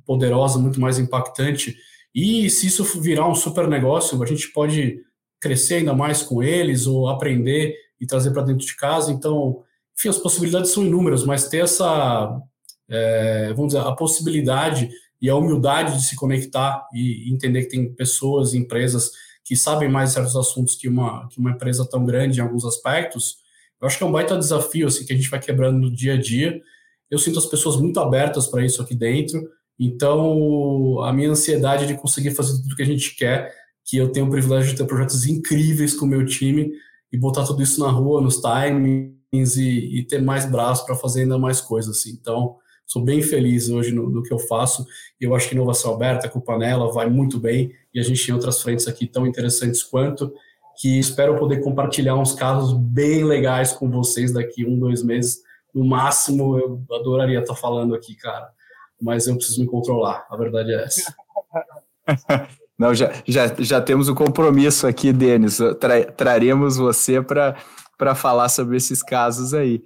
poderosa, muito mais impactante? E se isso virar um super negócio, a gente pode crescer ainda mais com eles ou aprender e trazer para dentro de casa. Então, enfim, as possibilidades são inúmeras, mas ter essa, é, vamos dizer, a possibilidade e a humildade de se conectar e entender que tem pessoas, empresas que sabem mais certos assuntos que uma, que uma empresa tão grande em alguns aspectos, eu acho que é um baita desafio assim, que a gente vai quebrando no dia a dia. Eu sinto as pessoas muito abertas para isso aqui dentro, então a minha ansiedade de conseguir fazer tudo que a gente quer, que eu tenho o privilégio de ter projetos incríveis com o meu time e botar tudo isso na rua, nos timings e, e ter mais braço para fazer ainda mais coisas. Assim. Então, sou bem feliz hoje no, no que eu faço. Eu acho que inovação aberta com panela vai muito bem e a gente tem outras frentes aqui tão interessantes quanto que espero poder compartilhar uns casos bem legais com vocês daqui um, dois meses. No máximo, eu adoraria estar falando aqui, cara. Mas eu preciso me controlar, a verdade é essa. Não, já, já, já temos o um compromisso aqui, Denis. Tra, traremos você para falar sobre esses casos aí.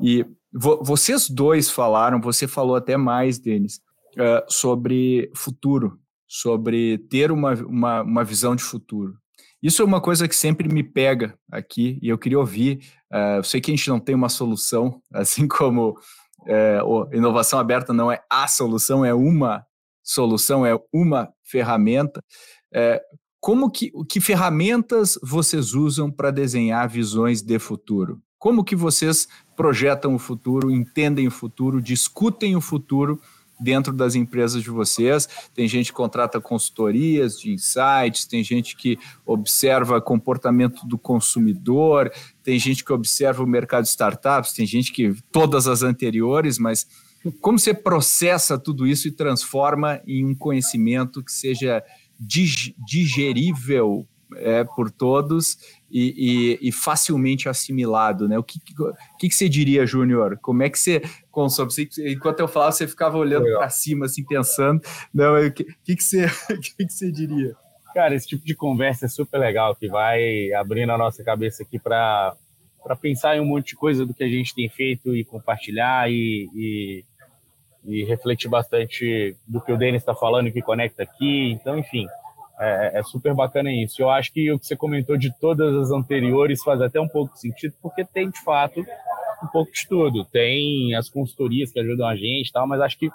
E vo, vocês dois falaram, você falou até mais, Denis, uh, sobre futuro, sobre ter uma, uma, uma visão de futuro. Isso é uma coisa que sempre me pega aqui e eu queria ouvir. Uh, eu sei que a gente não tem uma solução, assim como uh, inovação aberta não é a solução, é uma solução, é uma ferramenta. Uh, como que, que ferramentas vocês usam para desenhar visões de futuro? Como que vocês projetam o futuro, entendem o futuro, discutem o futuro dentro das empresas de vocês. Tem gente que contrata consultorias de insights, tem gente que observa comportamento do consumidor, tem gente que observa o mercado de startups, tem gente que todas as anteriores, mas como você processa tudo isso e transforma em um conhecimento que seja digerível é, por todos e, e, e, facilmente assimilado, né? O que, que, que você diria, Júnior? Como é que você consome? enquanto eu falava, você ficava olhando para cima, assim, pensando. Não, o que, que, que, você, que, que você diria? Cara, esse tipo de conversa é super legal, que vai abrindo a nossa cabeça aqui para pensar em um monte de coisa do que a gente tem feito e compartilhar e, e, e refletir bastante do que o Denis está falando e que conecta aqui. Então, enfim, é, é, super bacana isso. Eu acho que o que você comentou de todas as anteriores faz até um pouco sentido, porque tem, de fato, um pouco de tudo. Tem as consultorias que ajudam a gente tal, mas acho que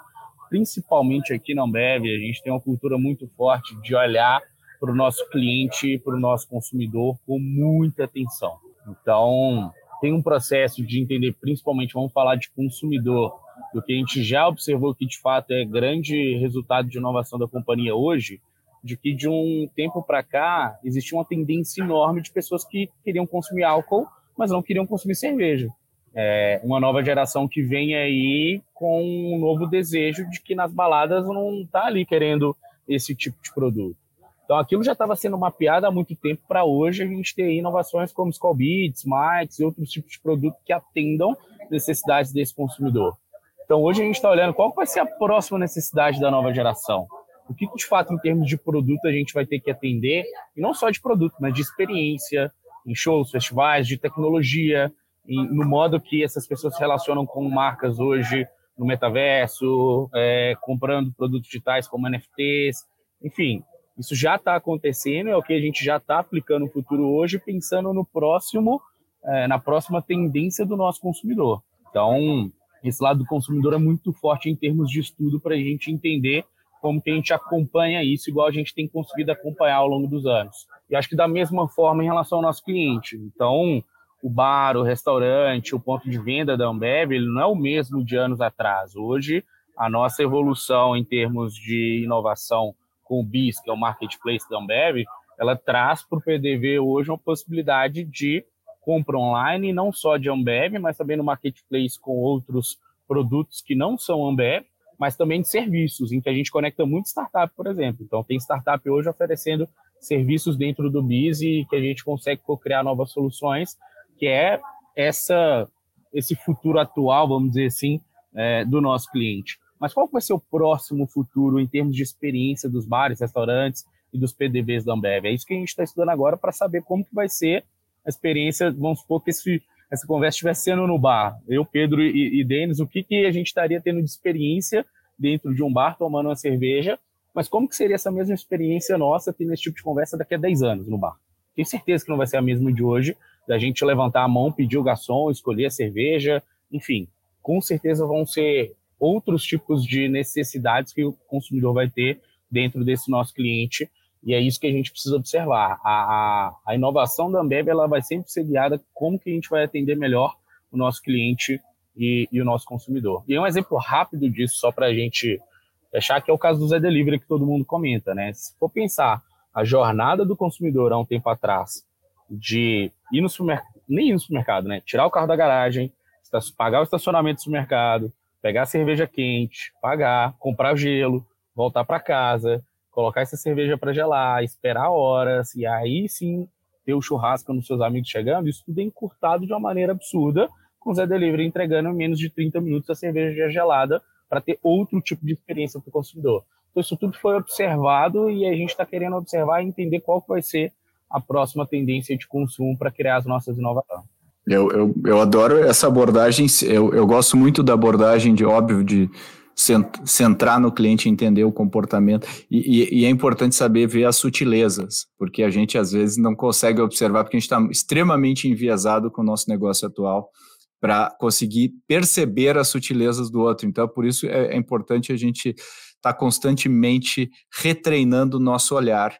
principalmente aqui na Ambev, a gente tem uma cultura muito forte de olhar para o nosso cliente, para o nosso consumidor com muita atenção. Então, tem um processo de entender, principalmente, vamos falar de consumidor, do que a gente já observou que de fato é grande resultado de inovação da companhia hoje, de que de um tempo para cá existia uma tendência enorme de pessoas que queriam consumir álcool, mas não queriam consumir cerveja. é, uma nova geração que vem aí com um novo desejo de que nas baladas não está ali querendo esse tipo de produto. Então aquilo já estava sendo mapeado há muito tempo para hoje a gente ter inovações como Skull Beats, Mics e outros tipos de produto que atendam necessidades desse consumidor. Então hoje a gente está olhando qual vai ser a próxima necessidade da nova geração. O que, de fato, em termos de produto, a gente vai ter que atender, e não só de produto, mas de experiência, em shows, festivais, de tecnologia, no modo que essas pessoas se relacionam com marcas hoje no metaverso, é, comprando produtos digitais como NFTs, enfim, isso já está acontecendo, é o que a gente já está aplicando no futuro hoje, pensando no próximo, é, na próxima tendência do nosso consumidor. Então, esse lado do consumidor é muito forte em termos de estudo para a gente entender como que a gente acompanha isso, igual a gente tem conseguido acompanhar ao longo dos anos. E acho que da mesma forma em relação ao nosso cliente. Então, o bar, o restaurante, o ponto de venda da Ambev, ele não é o mesmo de anos atrás. Hoje, a nossa evolução em termos de inovação com o BIS, que é o marketplace da Ambev, ela traz para o PDV hoje uma possibilidade de compra online, não só de Ambev, mas também no marketplace com outros produtos que não são Ambev, mas também de serviços, em que a gente conecta muito startup, por exemplo. Então, tem startup hoje oferecendo serviços dentro do BIS e que a gente consegue criar novas soluções, que é essa esse futuro atual, vamos dizer assim, é, do nosso cliente. Mas qual vai ser o próximo futuro em termos de experiência dos bares, restaurantes e dos PDVs da Ambev? É isso que a gente está estudando agora para saber como que vai ser a experiência. Vamos supor que esse, essa conversa estivesse sendo no bar. Eu, Pedro e, e Denis, o que, que a gente estaria tendo de experiência dentro de um bar tomando uma cerveja? Mas como que seria essa mesma experiência nossa tendo esse tipo de conversa daqui a 10 anos no bar? Tenho certeza que não vai ser a mesma de hoje, da gente levantar a mão, pedir o garçom, escolher a cerveja, enfim. Com certeza vão ser outros tipos de necessidades que o consumidor vai ter dentro desse nosso cliente e é isso que a gente precisa observar. A, a, a, inovação da Ambev ela vai sempre ser guiada como que a gente vai atender melhor o nosso cliente e, e o nosso consumidor. E um exemplo rápido disso, só para a gente fechar, que é o caso do Zé Delivery, que todo mundo comenta. Né? Se for pensar a jornada do consumidor há um tempo atrás, de ir no supermercado, nem ir no supermercado, né? tirar o carro da garagem, pagar o estacionamento do supermercado, pegar a cerveja quente, pagar, comprar gelo, voltar para casa, colocar essa cerveja para gelar, esperar horas, e aí sim ter o churrasco nos seus amigos chegando, isso tudo é encurtado de uma maneira absurda, com o Zé Delivery entregando em menos de 30 minutos a cerveja gelada para ter outro tipo de experiência para o consumidor. Então, isso tudo foi observado e a gente está querendo observar e entender qual vai ser a próxima tendência de consumo para criar as nossas inovações. Eu, eu, eu adoro essa abordagem, eu, eu gosto muito da abordagem de, óbvio, de centrar no cliente entender o comportamento. E, e, e, é importante saber ver as sutilezas, porque a gente às vezes não consegue observar, porque a gente está extremamente enviesado com o nosso negócio atual para conseguir perceber as sutilezas do outro. Então, por isso é, é importante a gente estar tá constantemente retreinando o nosso olhar.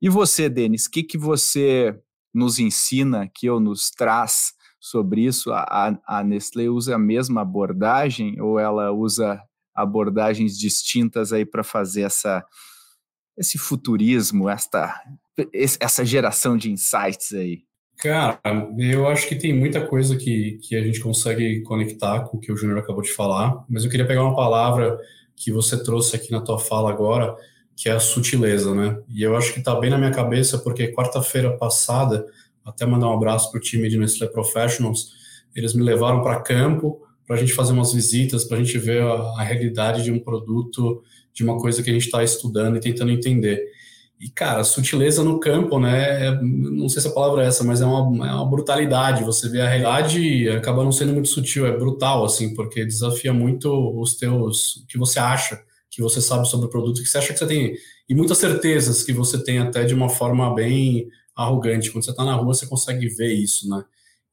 E você, Denis, o que, que você nos ensina aqui ou nos traz sobre isso? A, a Nestlé usa a mesma abordagem ou ela usa abordagens distintas aí para fazer essa esse futurismo, esta essa geração de insights aí? Cara, eu acho que tem muita coisa que, que a gente consegue conectar com o que o Júnior acabou de falar, mas eu queria pegar uma palavra que você trouxe aqui na tua fala agora, que é a sutileza, né? E eu acho que está bem na minha cabeça, porque quarta-feira passada até mandar um abraço para o time de Nestlé Professionals. Eles me levaram para campo para a gente fazer umas visitas, para a gente ver a, a, realidade de um produto, de uma coisa que a gente está estudando e tentando entender. E, cara, sutileza no campo, né? É, não sei se a palavra é essa, mas é uma, é uma brutalidade. Você vê a realidade acaba não sendo muito sutil, é brutal, assim, porque desafia muito os teus. o que você acha que você sabe sobre o produto, que você acha que você tem. E muitas certezas que você tem até de uma forma bem arrogante. Quando você está na rua, você consegue ver isso, né?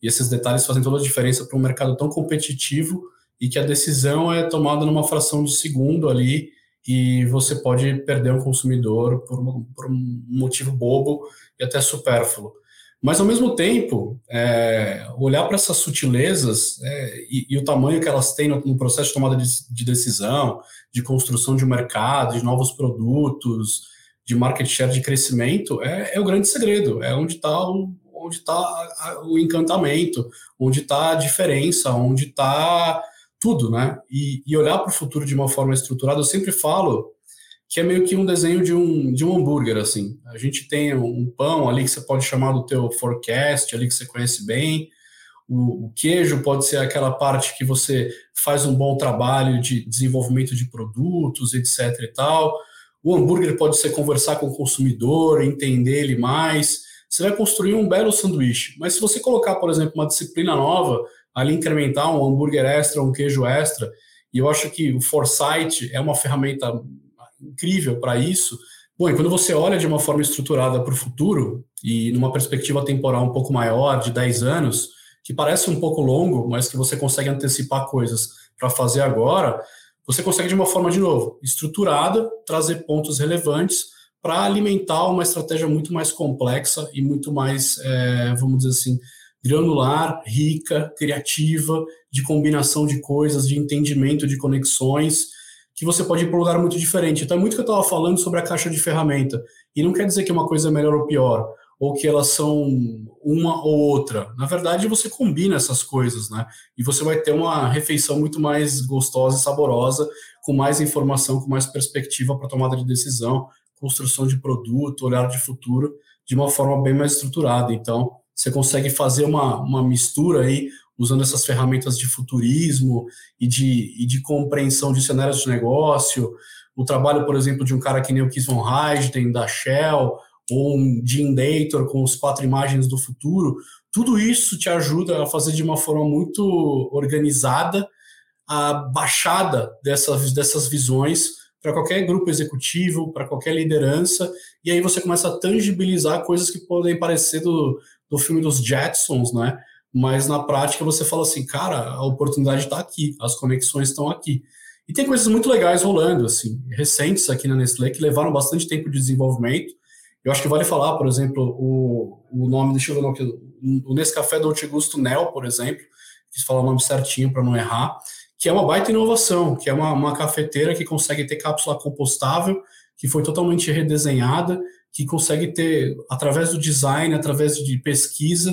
E esses detalhes fazem toda a diferença para um mercado tão competitivo e que a decisão é tomada numa fração de segundo ali e você pode perder um consumidor por, um, por um motivo bobo e até supérfluo. Mas, ao mesmo tempo, é, olhar para essas sutilezas é, e, e, o tamanho que elas têm no, no processo de tomada de, de, decisão, de construção de mercado, de novos produtos, de market share, de crescimento, é, é o grande segredo, é onde está onde está o encantamento, onde está a diferença, onde está tudo, né? E, e olhar para o futuro de uma forma estruturada, eu sempre falo que é meio que um desenho de um, de um hambúrguer, assim. A gente tem um pão ali que você pode chamar do teu forecast, ali que você conhece bem, o, o, queijo pode ser aquela parte que você faz um bom trabalho de desenvolvimento de produtos, etc e tal. O hambúrguer pode ser conversar com o consumidor, entender ele mais. Você vai construir um belo sanduíche. Mas se você colocar, por exemplo, uma disciplina nova, ali incrementar um hambúrguer extra, um queijo extra, e eu acho que o Foresight é uma ferramenta incrível para isso. Bom, e quando você olha de uma forma estruturada para o futuro, e numa perspectiva temporal um pouco maior, de 10 anos, que parece um pouco longo, mas que você consegue antecipar coisas para fazer agora, você consegue de uma forma, de novo, estruturada, trazer pontos relevantes para alimentar uma estratégia muito mais complexa e muito mais, é, vamos dizer assim, granular, rica, criativa, de combinação de coisas, de entendimento de conexões, que você pode ir para um lugar muito diferente. Então, é muito que eu estava falando sobre a caixa de ferramenta. E não quer dizer que uma coisa é melhor ou pior ou que elas são uma ou outra. Na verdade, você combina essas coisas, né? E você vai ter uma refeição muito mais gostosa e saborosa, com mais informação, com mais perspectiva para tomada de decisão, construção de produto, olhar de futuro, de uma forma bem mais estruturada. Então, você consegue fazer uma, uma mistura aí, usando essas ferramentas de futurismo e de, e de compreensão de cenários de negócio. O trabalho, por exemplo, de um cara que nem o Keith Von Heijden, da Shell, ou um Gene Dator com as quatro imagens do futuro, tudo isso te ajuda a fazer de uma forma muito organizada a baixada dessas, dessas visões para qualquer grupo executivo, para qualquer liderança, e aí você começa a tangibilizar coisas que podem parecer do, do filme dos Jetsons, né? Mas na prática você fala assim, cara, a oportunidade está aqui, as conexões estão aqui. E tem coisas muito legais rolando, assim, recentes aqui na Nestlé, que levaram bastante tempo de desenvolvimento, eu acho que vale falar, por exemplo, o, o nome, deixa eu ver aqui, o Nescafé Dolce Gusto Nel, por exemplo, quis falar o nome certinho para não errar, que é uma baita inovação, que é uma, uma cafeteira que consegue ter cápsula compostável, que foi totalmente redesenhada, que consegue ter, através do design, através de pesquisa,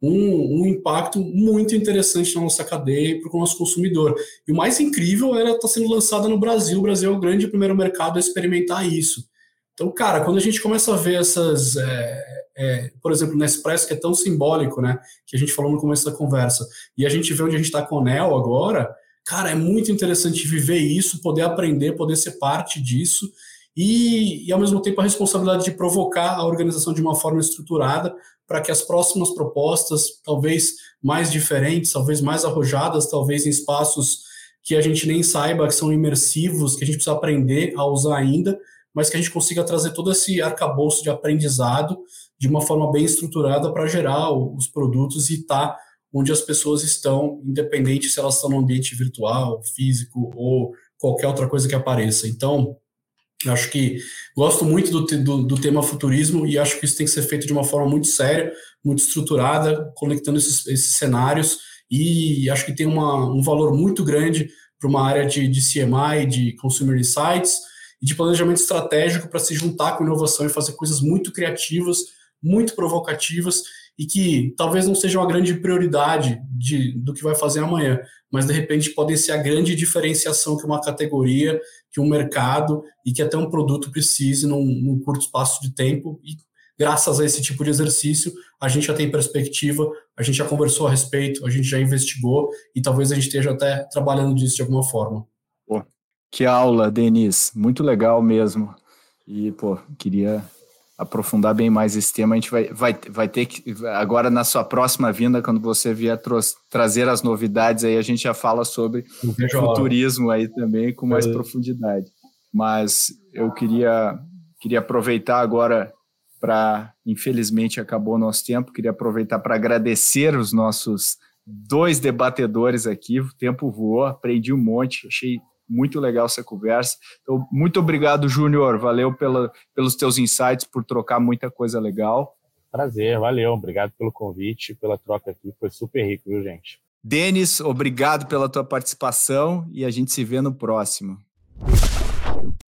um, um impacto muito interessante na nossa cadeia para o nosso consumidor. E o mais incrível é ela estar tá sendo lançada no Brasil. O Brasil é o grande primeiro mercado a experimentar isso. Então, cara, quando a gente começa a ver essas, é, é, por exemplo, Nespresso, que é tão simbólico, né, que a gente falou no começo da conversa, e a gente vê onde a gente está com o Nel agora, cara, é muito interessante viver isso, poder aprender, poder ser parte disso, e, e ao mesmo tempo a responsabilidade de provocar a organização de uma forma estruturada para que as próximas propostas, talvez mais diferentes, talvez mais arrojadas, talvez em espaços que a gente nem saiba que são imersivos, que a gente precisa aprender a usar ainda, mas que a gente consiga trazer todo esse arcabouço de aprendizado de uma forma bem estruturada para gerar os produtos e estar tá onde as pessoas estão, independente se elas estão no ambiente virtual, físico ou qualquer outra coisa que apareça. Então, acho que gosto muito do, do, do, tema futurismo e acho que isso tem que ser feito de uma forma muito séria, muito estruturada, conectando esses, esses cenários e acho que tem uma, um valor muito grande para uma área de, de CMI, de Consumer Insights, e de planejamento estratégico para se juntar com inovação e fazer coisas muito criativas, muito provocativas e que talvez não sejam a grande prioridade de, do que vai fazer amanhã, mas de repente podem ser a grande diferenciação que uma categoria, que um mercado e que até um produto precise num, num curto espaço de tempo. E graças a esse tipo de exercício, a gente já tem perspectiva, a gente já conversou a respeito, a gente já investigou e talvez a gente esteja até trabalhando disso de alguma forma. Que aula, Denis. Muito legal mesmo. E, pô, queria aprofundar bem mais esse tema. A gente vai, vai, vai ter que, agora na sua próxima vinda, quando você vier trazer as novidades, aí a gente já fala sobre futurismo aí também com mais é. profundidade. Mas eu queria, queria aproveitar agora para, infelizmente acabou o nosso tempo, queria aproveitar para agradecer os nossos dois debatedores aqui. O tempo voou, aprendi um monte, achei muito legal essa conversa. Então, muito obrigado, Júnior. Valeu pela, pelos teus insights, por trocar muita coisa legal. Prazer, valeu. Obrigado pelo convite, pela troca aqui. Foi super rico, viu, gente? Denis, obrigado pela tua participação e a gente se vê no próximo.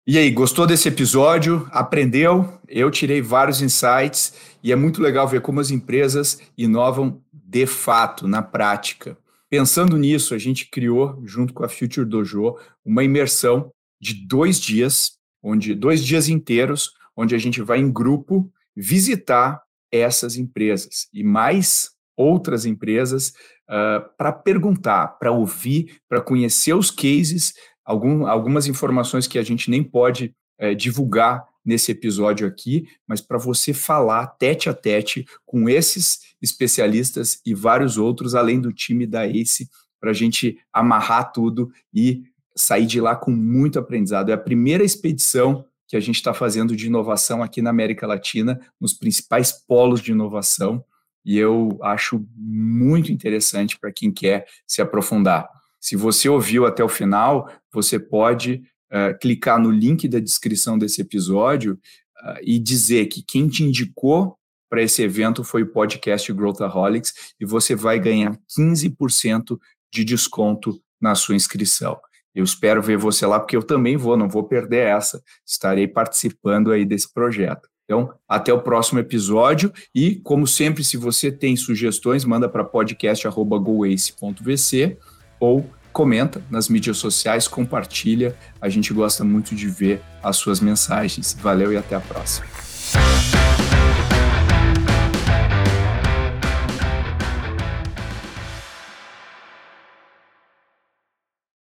E aí, gostou desse episódio? Aprendeu? Eu tirei vários insights e é muito legal ver como as empresas inovam de fato, na prática. Pensando nisso, a gente criou, junto com a Future Dojo, uma imersão de dois dias, onde dois dias inteiros, onde a gente vai em grupo visitar essas empresas e mais outras empresas uh, para perguntar, para ouvir, para conhecer os cases, algum, algumas informações que a gente nem pode é, divulgar nesse episódio aqui, mas para você falar tete a tete com esses especialistas e vários outros, além do time da ACE, para a gente amarrar tudo e sair de lá com muito aprendizado. É a primeira expedição que a gente está fazendo de inovação aqui na América Latina, nos principais polos de inovação, e eu acho muito interessante para quem quer se aprofundar. Se você ouviu até o final, você pode uh, clicar no link da descrição desse episódio uh, e dizer que quem te indicou para esse evento foi o podcast Growthaholics e você vai ganhar 15% de desconto na sua inscrição. Eu espero ver você lá, porque eu também vou, não vou perder essa. Estarei participando aí desse projeto. Então, até o próximo episódio e, como sempre, se você tem sugestões, manda para podcast@goace.vc ou comenta nas mídias sociais, compartilha. A gente gosta muito de ver as suas mensagens. Valeu e até a próxima.